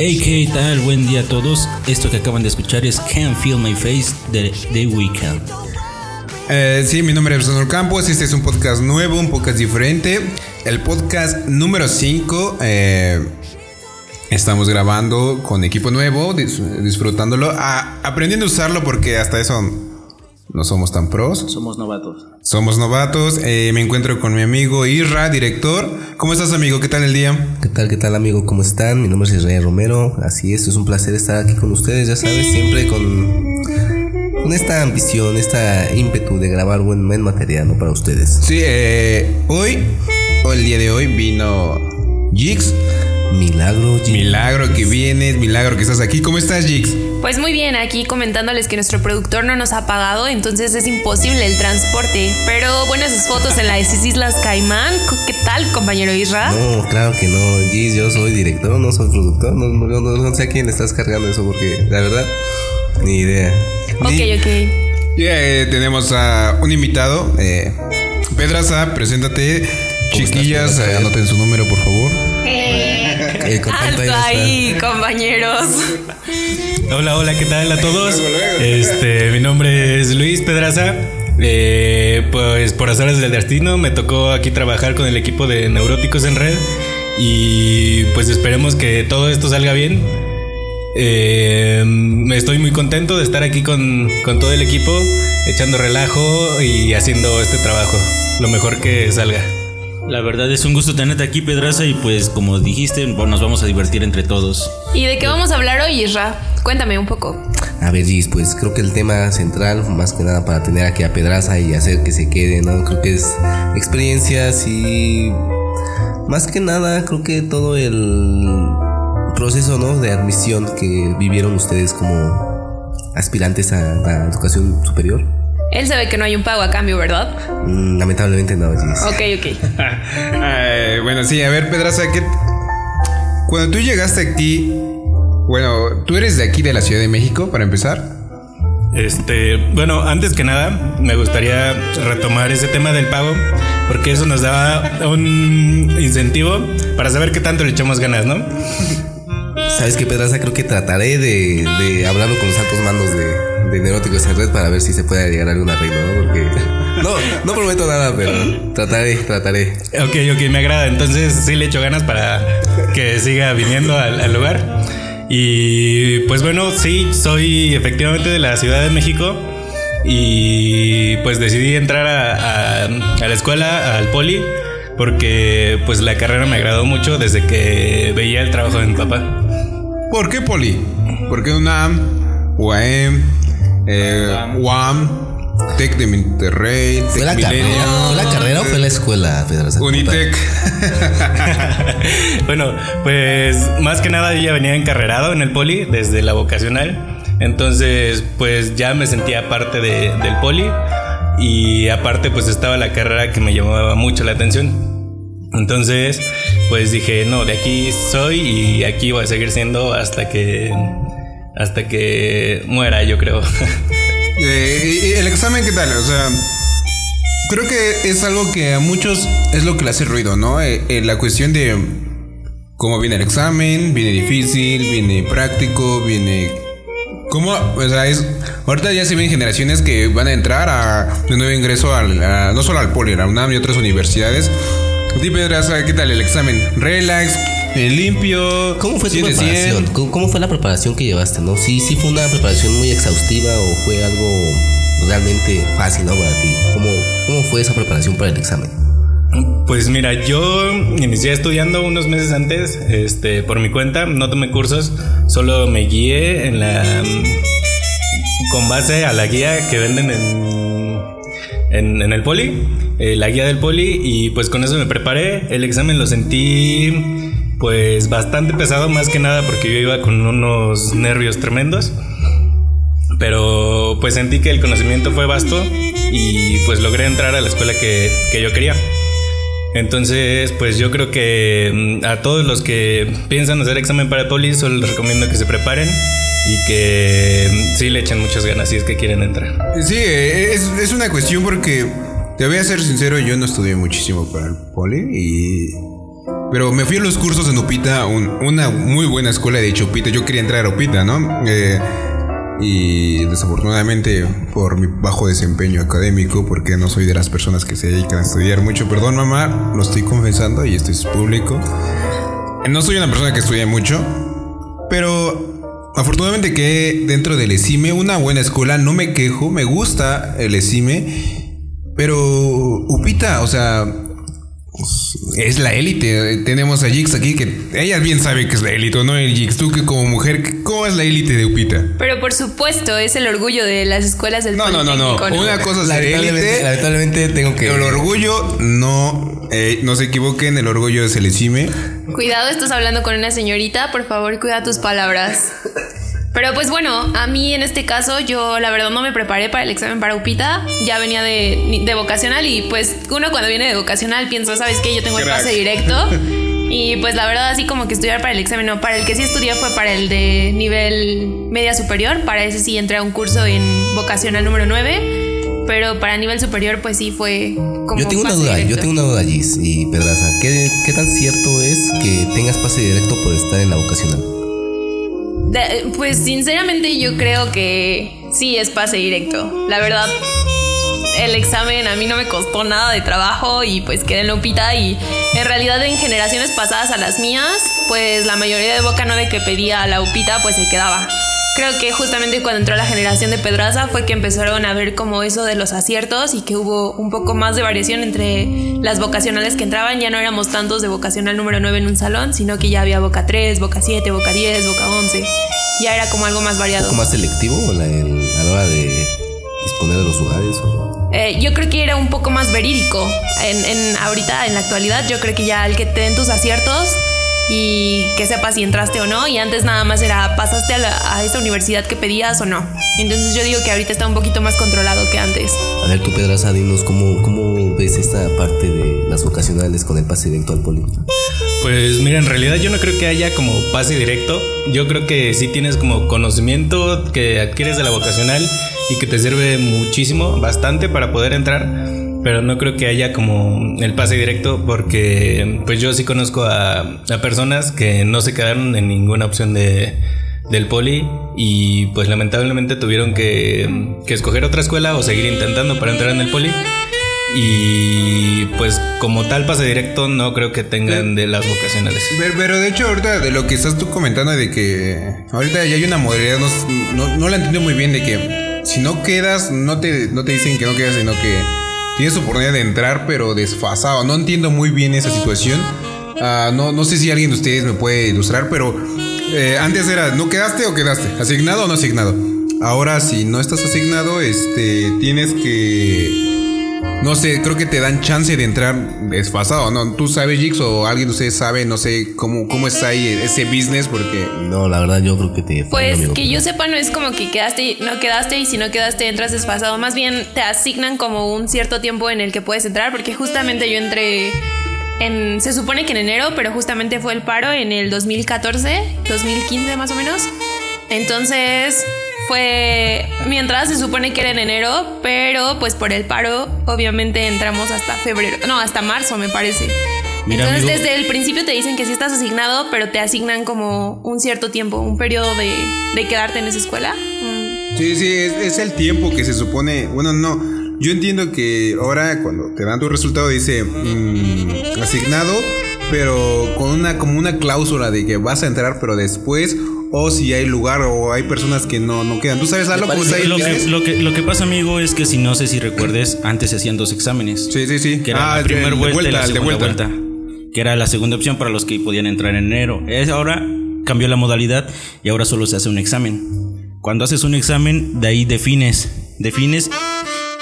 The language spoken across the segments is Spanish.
Hey, ¿qué tal? Buen día a todos. Esto que acaban de escuchar es Can't Feel My Face de The Weeknd. Eh, sí, mi nombre es Sonor Campos. Este es un podcast nuevo, un podcast diferente. El podcast número 5. estamos grabando con equipo nuevo, dis- disfrutándolo, aprendiendo a usarlo porque hasta eso no somos tan pros. Somos novatos. Somos novatos. Eh, me encuentro con mi amigo Isra, director. ¿Cómo estás, amigo? ¿Qué tal el día? ¿Qué tal, qué tal amigo? ¿Cómo están? Mi nombre es Israel Romero. Así es, es un placer estar aquí con ustedes, ya sabes, siempre con, con esta ambición, esta ímpetu de grabar buen, buen material ¿no? para ustedes. Sí, eh, hoy, o el día de hoy, vino Jix. Milagro, G. Milagro que vienes, milagro que estás aquí. ¿Cómo estás, Jix? Pues muy bien, aquí comentándoles que nuestro productor no nos ha pagado, entonces es imposible el transporte. Pero bueno, esas fotos en las Islas Caimán, ¿qué tal, compañero Isra? No, claro que no, Gis, yo soy director, no soy productor. No, no, no- no sé a quién le estás cargando eso porque la verdad, ni idea. Ok, Ni- ok. Ya eh, tenemos a un invitado. Eh, Pedraza, preséntate. Chiquillas, anoten su número, por favor. Contacto Alto ahí ahí, compañeros. Hola, hola, ¿qué tal a todos? Este, mi nombre es Luis Pedraza. Eh, pues por azares del destino me tocó aquí trabajar con el equipo de Neuróticos en Red y pues esperemos que todo esto salga bien. Eh, estoy muy contento de estar aquí con, con todo el equipo, echando relajo y haciendo este trabajo lo mejor que salga. La verdad es un gusto tenerte aquí, Pedraza, y pues como dijiste, nos vamos a divertir entre todos. ¿Y de qué vamos a hablar hoy, Isra? Cuéntame un poco. A ver, Gis, pues creo que el tema central, más que nada para tener aquí a Pedraza y hacer que se quede, ¿no? Creo que es experiencias y más que nada, creo que todo el proceso, ¿no? De admisión que vivieron ustedes como aspirantes a la educación superior. Él sabe que no hay un pago a cambio, ¿verdad? Mm, lamentablemente no, Gis. Ok, ok. Eh, bueno, sí, a ver, Pedraza, ¿qué... cuando tú llegaste aquí, bueno, tú eres de aquí, de la Ciudad de México, para empezar. Este, bueno, antes que nada, me gustaría retomar ese tema del pago, porque eso nos da un incentivo para saber qué tanto le echamos ganas, ¿no? ¿Sabes qué, Pedraza? Creo que trataré de, de hablarlo con los altos mandos de, de Neuróticos en Red para ver si se puede llegar a algún arreglo, ¿no? Porque no, no prometo nada, pero trataré, trataré. Ok, ok, me agrada. Entonces sí le echo ganas para que siga viniendo al, al lugar. Y pues bueno, sí, soy efectivamente de la Ciudad de México. Y pues decidí entrar a, a- a la escuela, al poli, porque pues la carrera me agradó mucho desde que veía el trabajo de mi papá. ¿Por qué Poli? ¿Por qué UNAM, UAM, eh, UAM, Tec de Monterrey, ¿Fue Tec la, ¿Fue la carrera o fue la escuela, Pedraza? Unitec? bueno, pues más que nada yo ya venía encarrerado en el poli desde la vocacional. Entonces, pues ya me sentía parte de- del poli. Y aparte, pues estaba la carrera que me llamaba mucho la atención. Entonces, pues dije, no, de aquí soy y aquí voy a seguir siendo hasta que. Hasta que muera, yo creo. Eh, el examen, ¿qué tal? O sea, creo que es algo que a muchos es lo que le hace ruido, ¿no? Eh, eh, la cuestión de cómo viene el examen, viene difícil, viene práctico, viene... ¿Cómo? O sea, es Ahorita ya se ven generaciones que van a entrar a de nuevo ingreso al, no solo al Poli, a UNAM y otras universidades. ¿qué tal el examen? Relax, limpio. ¿Cómo fue tu 100 de 100. preparación? ¿Cómo, cómo fue la preparación que llevaste, no? Sí, sí fue una preparación muy exhaustiva o fue algo realmente fácil, ¿no? Para ti. ¿Cómo, cómo fue esa preparación para el examen? Pues mira, yo inicié estudiando unos meses antes, este, por mi cuenta, no tomé cursos, solo me guié en la con base a la guía que venden en, en, en el poli, eh, la guía del poli, y pues con eso me preparé. El examen lo sentí pues bastante pesado, más que nada porque yo iba con unos nervios tremendos. Pero pues sentí que el conocimiento fue vasto y pues logré entrar a la escuela que, que yo quería. Entonces, pues yo creo que mm, a todos los que piensan hacer examen para poli, solo les recomiendo que se preparen y que mm, sí le echen muchas ganas si es que quieren entrar. Sí, eh, es, es una cuestión porque te voy a ser sincero, yo no estudié muchísimo para el Poli y pero me fui a los cursos en Upita, un- una muy buena escuela de hecho Upita, yo quería entrar a Upita, ¿no? Eh, y desafortunadamente por mi bajo desempeño académico, porque no soy de las personas que se dedican a estudiar mucho, perdón mamá, lo estoy confesando y esto es público. No soy una persona que estudia mucho, pero afortunadamente que dentro del ESIME, una buena escuela, no me quejo, me gusta el ESIME, pero Upita, o sea, es la élite. Tenemos a Jix aquí que ella bien sabe que es la élite, ¿no? El Jix, tú que como mujer, ¿cómo es la élite de Upita? Pero por supuesto, es el orgullo de las escuelas del No, no, no, no. Una cosa es Lamentablemente, élite. lamentablemente tengo que. El orgullo, no, eh, no se equivoquen, el orgullo es el ESIME. Cuidado, estás hablando con una señorita, por favor, cuida tus palabras. Pero pues bueno, a mí en este caso yo la verdad no me preparé para el examen para UPITA, ya venía de, de vocacional y pues uno cuando viene de vocacional piensa, ¿sabes qué? Yo tengo el Crack. pase directo y pues la verdad así como que estudiar para el examen, no, para el que sí estudié fue para el de nivel media superior, para ese sí entré a un curso en vocacional número 9, pero para nivel superior pues sí fue como Yo tengo una pase duda, yo directo. tengo una duda, Gis y Pedraza. ¿Qué, ¿Qué tan cierto es que tengas pase directo por estar en la vocacional? Pues sinceramente yo creo que sí es pase directo. La verdad, el examen a mí no me costó nada de trabajo y pues quedé en la UPITA y en realidad en generaciones pasadas a las mías, pues la mayoría de Boca 9 que pedía a la UPITA pues se quedaba. Creo que justamente cuando entró la generación de Pedraza fue que empezaron a ver como eso de los aciertos y que hubo un poco más de variación entre las vocacionales que entraban. Ya no éramos tantos de vocacional número 9 en un salón, sino que ya había Boca 3, Boca 7, Boca 10, Boca 11. Ya era como algo más ¿Un variado. poco más selectivo la- el- a la hora de disponer de los lugares? o- Eh, yo creo que era un poco más verídico. En, en- ahorita, en la actualidad, yo creo que ya el que te den tus aciertos y que sepas si entraste o no. Y antes nada más era, ¿pasaste a, la- a esa universidad que pedías o no? Entonces yo digo que ahorita está un poquito más controlado que antes. A ver, tú, Pedraza, dinos cómo, cómo ves esta parte de las vocacionales con el pase directo al poli. Pues mira, en realidad yo no creo que haya como pase directo. Yo creo que sí tienes como conocimiento que adquieres de la vocacional y que te sirve muchísimo, bastante para poder entrar. Pero no creo que haya como el pase directo porque pues yo sí conozco a, personas que no se quedaron en ninguna opción de, del poli y pues lamentablemente tuvieron que, que escoger otra escuela o seguir intentando para entrar en el poli. Y pues como tal pase directo no creo que tengan de las vocacionales. Pero, pero de hecho, ahorita de lo que estás tú comentando de que ahorita ya hay una modalidad, no, no, no la entiendo muy bien de que si no quedas, no te, no te dicen que no quedas, sino que tienes oportunidad de entrar, pero desfasado. No entiendo muy bien esa situación. Ah, no, no sé si alguien de ustedes me puede ilustrar, pero eh, antes era, ¿no quedaste o quedaste? ¿Asignado o no asignado? Ahora, si no estás asignado, este, tienes que no sé, creo que te dan chance de entrar desfasado, ¿no? ¿Tú sabes, Jix, o alguien de ustedes sabe, no sé, cómo, cómo está ahí ese business? Porque... No, la verdad yo creo que te... Pues amigo que yo sepa, no es como que quedaste, no quedaste y si no quedaste entras desfasado. Más bien te asignan como un cierto tiempo en el que puedes entrar, porque justamente yo entré en. Se supone que en enero, pero justamente fue el paro en el 2014, 2015 más o menos. Entonces fue. Mi entrada se supone que era en enero, pero pues por el paro, obviamente entramos hasta febrero. No, hasta marzo, me parece. Mira, Entonces, amigo. desde el principio te dicen que sí estás asignado, pero te asignan como un cierto tiempo, un periodo de, de quedarte en esa escuela. Mm, Sí, sí, es, es el tiempo que se supone. Bueno, no. Yo entiendo que ahora cuando te dan tu resultado dice mm, asignado, pero con una como una cláusula de que vas a entrar, pero después o si hay lugar o hay personas que no, no quedan. ¿Tú sabes algo? ¿Cómo está ahí? Lo que, lo, que, lo que pasa, amigo, es que si no sé si recuerdes, antes se hacían dos exámenes. Sí, sí, sí. Que era Ah, la primera vuelta, y la el de segunda vuelta. vuelta. Que era la segunda opción para los que podían entrar en enero. Es ahora cambió la modalidad y ahora solo se hace un examen. Cuando haces un examen, de ahí defines. Defines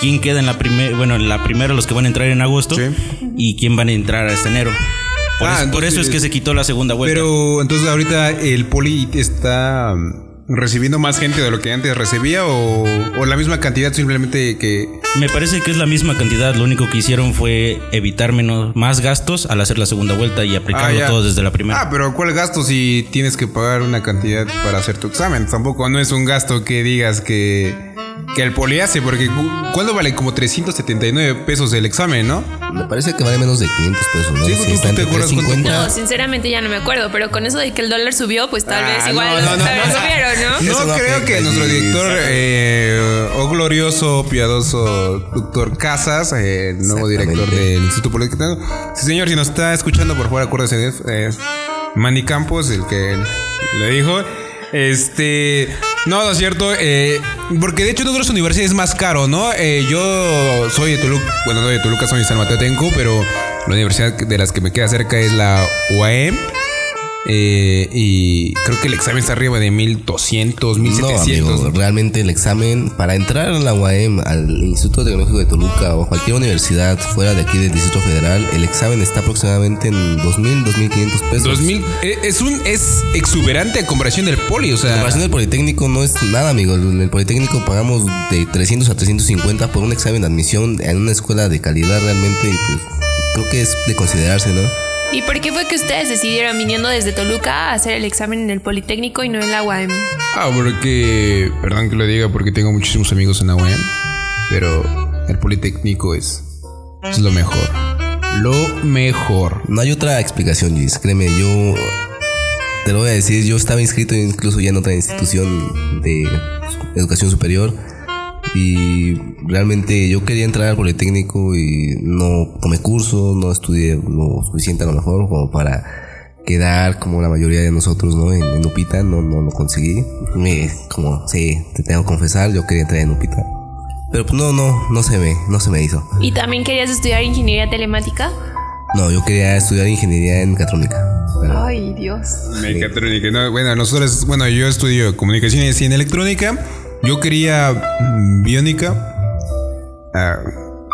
quién queda en la primera, bueno, en la primera los que van a entrar en agosto Sí. y quién van a entrar hasta enero. Por, Ah, eso, por eso es que se quitó la segunda vuelta. Pero entonces ahorita el poli está mm, recibiendo más gente de lo que antes recibía o, o la misma cantidad simplemente que... Me parece que es la misma cantidad. Lo único que hicieron fue evitar menos, más gastos al hacer la segunda vuelta y aplicarlo ya. todo desde la primera. Ah, pero ¿cuál gasto si tienes que pagar una cantidad para hacer tu examen? Tampoco no es un gasto que digas que, que el poli hace, porque cu- ¿cuándo vale? Como 379 pesos el examen, ¿no? Me parece que vale menos de 500 pesos, ¿no? Sí, Si ¿tú- está tú te acuerdas cuánto 350. No, sinceramente ya no me acuerdo, pero con eso de que el dólar subió, pues tal Ah, vez igual no, no, no, no. subieron, ¿no? No creo que nuestro director, eh, oh glorioso, piadoso doctor Casas, eh, el nuevo director del Instituto Político. Sí, señor, si nos está escuchando, por favor, acuérdese de eso. Es Manny Campos, el que le dijo. Este. No, no es cierto. eh, porque de hecho, otras universidades es más caro, ¿no? Eh, yo soy de Toluca. Bueno, soy de Toluca, soy de San Mateo pero la universidad de las que me queda cerca es la UAM. Eh, y creo que el examen está arriba de 1200, No, 1700. amigo, realmente el examen para entrar a la UAM, al Instituto Tecnológico de Toluca o cualquier universidad fuera de aquí del Distrito Federal, el examen está aproximadamente en 2000, 2500 pesos. 2000 eh, es un es exuberante a comparación del poli, o En sea, comparación del Politécnico no es nada, amigo. En el Politécnico pagamos de 300 a 350 por un examen de admisión en una escuela de calidad realmente. Pues creo que es de considerarse, ¿no? ¿Y por qué fue que ustedes decidieron viniendo desde Toluca a hacer el examen en el Politécnico y no en la UAM? ah, porque perdón que lo diga porque tengo muchísimos amigos en la UAM, pero el politécnico es es lo mejor. Lo mejor. No hay otra explicación, Luis. Créeme, yo te lo voy a decir. Yo estaba inscrito incluso ya en otra institución de educación superior. Y realmente yo quería entrar al Politécnico y no tomé curso, no estudié lo suficiente a lo mejor como para quedar como la mayoría de nosotros, ¿no? En, en Upita no, no lo conseguí. Me, como, sí, te tengo que confesar, yo quería entrar en Upita. Pero pues no, no, no se me, no se me hizo. ¿Y también querías estudiar ingeniería telemática? No, yo quería estudiar ingeniería en mecatrónica. Pero- Ay, Dios. Mecatrónica. No, bueno, nosotros, bueno, yo estudio comunicaciones y en electrónica. Yo quería mm, biónica. Ah,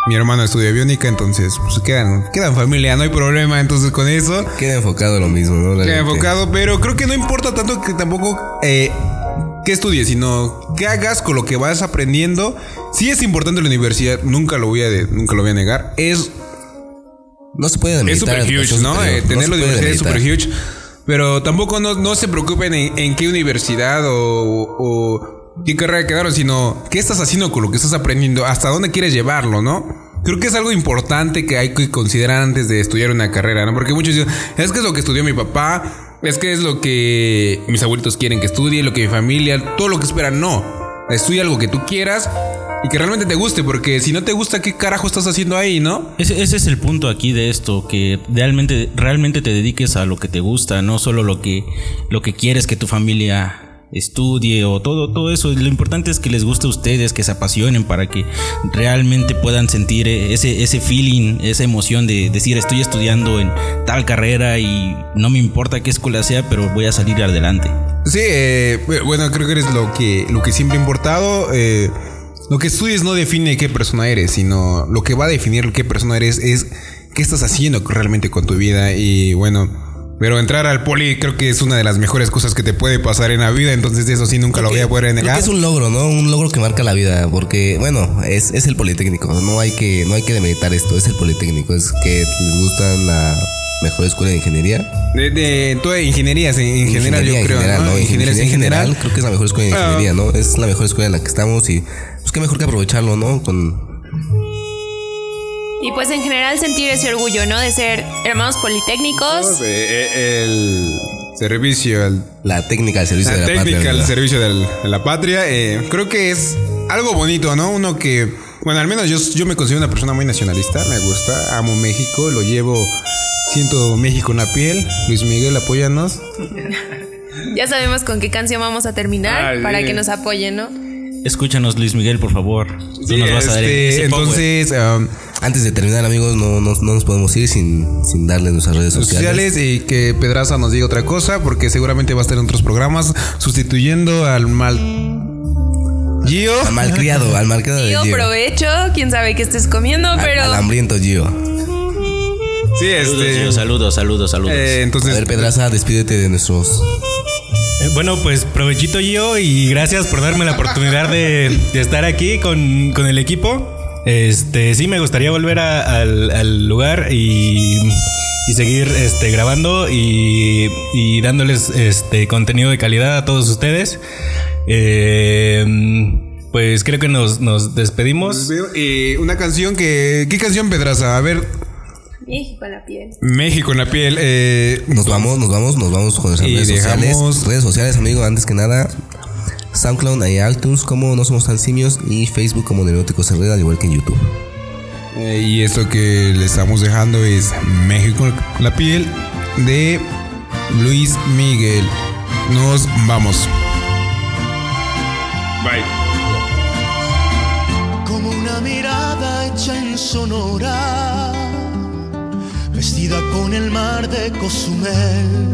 mi hermano estudia biónica, entonces pues quedan, quedan familia, no hay problema entonces con eso. Queda enfocado lo mismo, ¿no? Queda enfocado, pero creo que no importa tanto que tampoco eh, que estudies, sino que hagas con lo que vas aprendiendo. Sí es importante la universidad, nunca lo voy a, de- nunca lo voy a negar. Es No se puede es super huge, ¿no? Eh, tener la universidad es super huge. Pero tampoco no, no se preocupen en, en qué universidad o, o qué carrera quedaron, sino qué estás haciendo con lo que estás aprendiendo, hasta dónde quieres llevarlo, ¿no? Creo que es algo importante que hay que considerar antes de estudiar una carrera, ¿no? Porque muchos dicen, es que es lo que estudió mi papá, es que es lo que mis abuelitos quieren que estudie, lo que mi familia, todo lo que esperan. No, estudia algo que tú quieras y que realmente te guste, porque si no te gusta, ¿qué carajo estás haciendo ahí, no? Ese, ese es el punto aquí de esto, que realmente, realmente te dediques a lo que te gusta, no solo lo que, lo que quieres que tu familia estudie o todo, todo eso. Lo importante es que les guste a ustedes, que se apasionen para que realmente puedan sentir ese, ese feeling, esa emoción de decir estoy estudiando en tal carrera y no me importa qué escuela sea, pero voy a salir adelante. Sí, eh, bueno, creo que eres lo que, lo que siempre ha importado. eh, lo que estudies no define qué persona eres, sino lo que va a definir qué persona eres es qué estás haciendo realmente con tu vida. Y bueno, pero entrar al poli creo que es una de las mejores cosas que te puede pasar en la vida. Entonces, eso sí nunca lo voy a poder Creo negar. que es un logro, ¿no? Un logro que marca la vida, porque, bueno, es, es el Politécnico, no hay que no hay que demeritar esto, es el Politécnico, es que les gusta la mejor escuela de ingeniería. De, de toda ingenierías en, en general, yo Ingeniería en creo. general, ¿no? ¿no? Ingenierías en general. creo que es la mejor escuela de Ah. ingeniería, ¿no? Es la mejor escuela en la que estamos y pues qué mejor que aprovecharlo, ¿no? Con Y pues en general sentir ese orgullo, ¿no? De ser hermanos politécnicos. Eh, el, servicio al La técnica al servicio la de la técnica patria. al ¿verdad? servicio del- de la patria. eh, creo que es algo bonito, ¿no? Uno que, bueno, al menos yo, yo me considero una persona muy nacionalista, me gusta, amo México, lo llevo, siento México en la piel. Luis Miguel, apóyanos. Ya sabemos con qué canción vamos a terminar Ay, para sí. que nos apoyen, ¿no? Escúchanos, Luis Miguel, por favor. Tú Sí, nos vas a dar este, ese entonces, um, Antes de terminar, amigos, no, no, no nos podemos ir sin, sin darle nuestras redes sociales. sociales y que Pedraza nos diga otra cosa, porque seguramente va a estar en otros programas sustituyendo al mal Gio. Al malcriado, al malcriado de Tío, Gio. provecho, quién sabe qué estés comiendo, Al, pero al hambriento Gio. Sí, Saludos, este. Gio, saludos, saludos, saludos. eh, A entonces, ver, Pedraza, despídete de nuestros. Eh, Bueno, pues provechito yo y gracias por darme la oportunidad de, de estar aquí con, con el equipo. Este, sí, me gustaría volver a- al, al lugar y, y seguir este, grabando y, y dándoles este contenido de calidad a todos ustedes. Eh, pues creo que nos, nos despedimos. eh, una canción que. ¿Qué canción, Pedraza? A ver, México a la piel. México en la piel. Eh, Nos vamos, nos vamos, nos vamos con nuestras redes dejamos- sociales. Redes sociales, amigo, antes que nada. SoundCloud y iTunes como No Somos Tan Simios y Facebook como Neuróticos Herrera, al igual que en YouTube. eh, y esto que le estamos dejando es México en la piel de Luis Miguel. Nos vamos. Bye. como una mirada hecha en Sonora, vestida con el mar de Cozumel,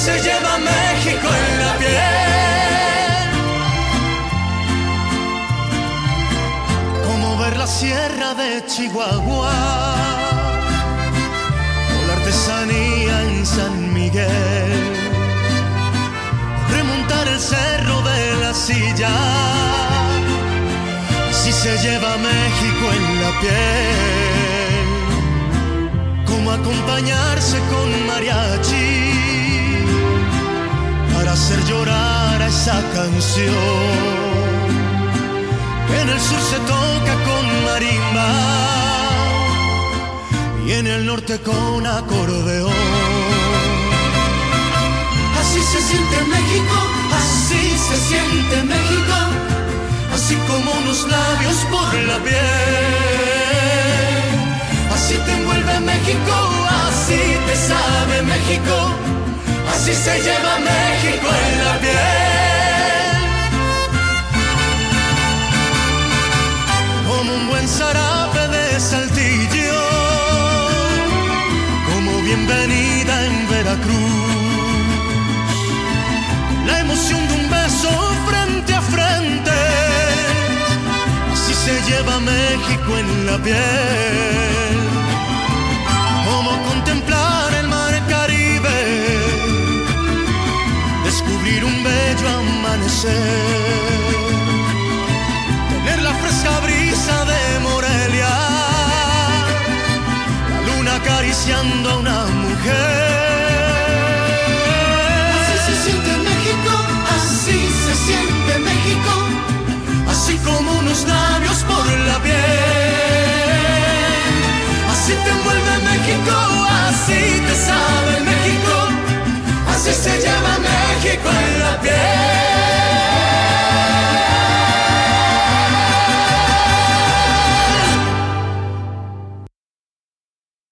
Se lleva México en la piel. como ver la sierra de Chihuahua o la artesanía en San Miguel, remontar el cerro de la silla, así se lleva México en la piel, como acompañarse con mariachi hacer llorar a esa canción en el sur se toca con marimba y en el norte con acordeón. Así se siente México, así se siente México, así como unos labios por la piel. Así te envuelve México, así te sabe México, así se lleva México en la piel. como un buen zarape de saltillo, como bienvenida en Veracruz, la emoción de un beso frente a frente, así se lleva México en la piel, amanecer tener la fresca brisa de Morelia, la luna acariciando a una mujer. Así se siente México, así se siente México, así como unos labios por la piel. Así te envuelve México, así te sabe México, así se lleva México.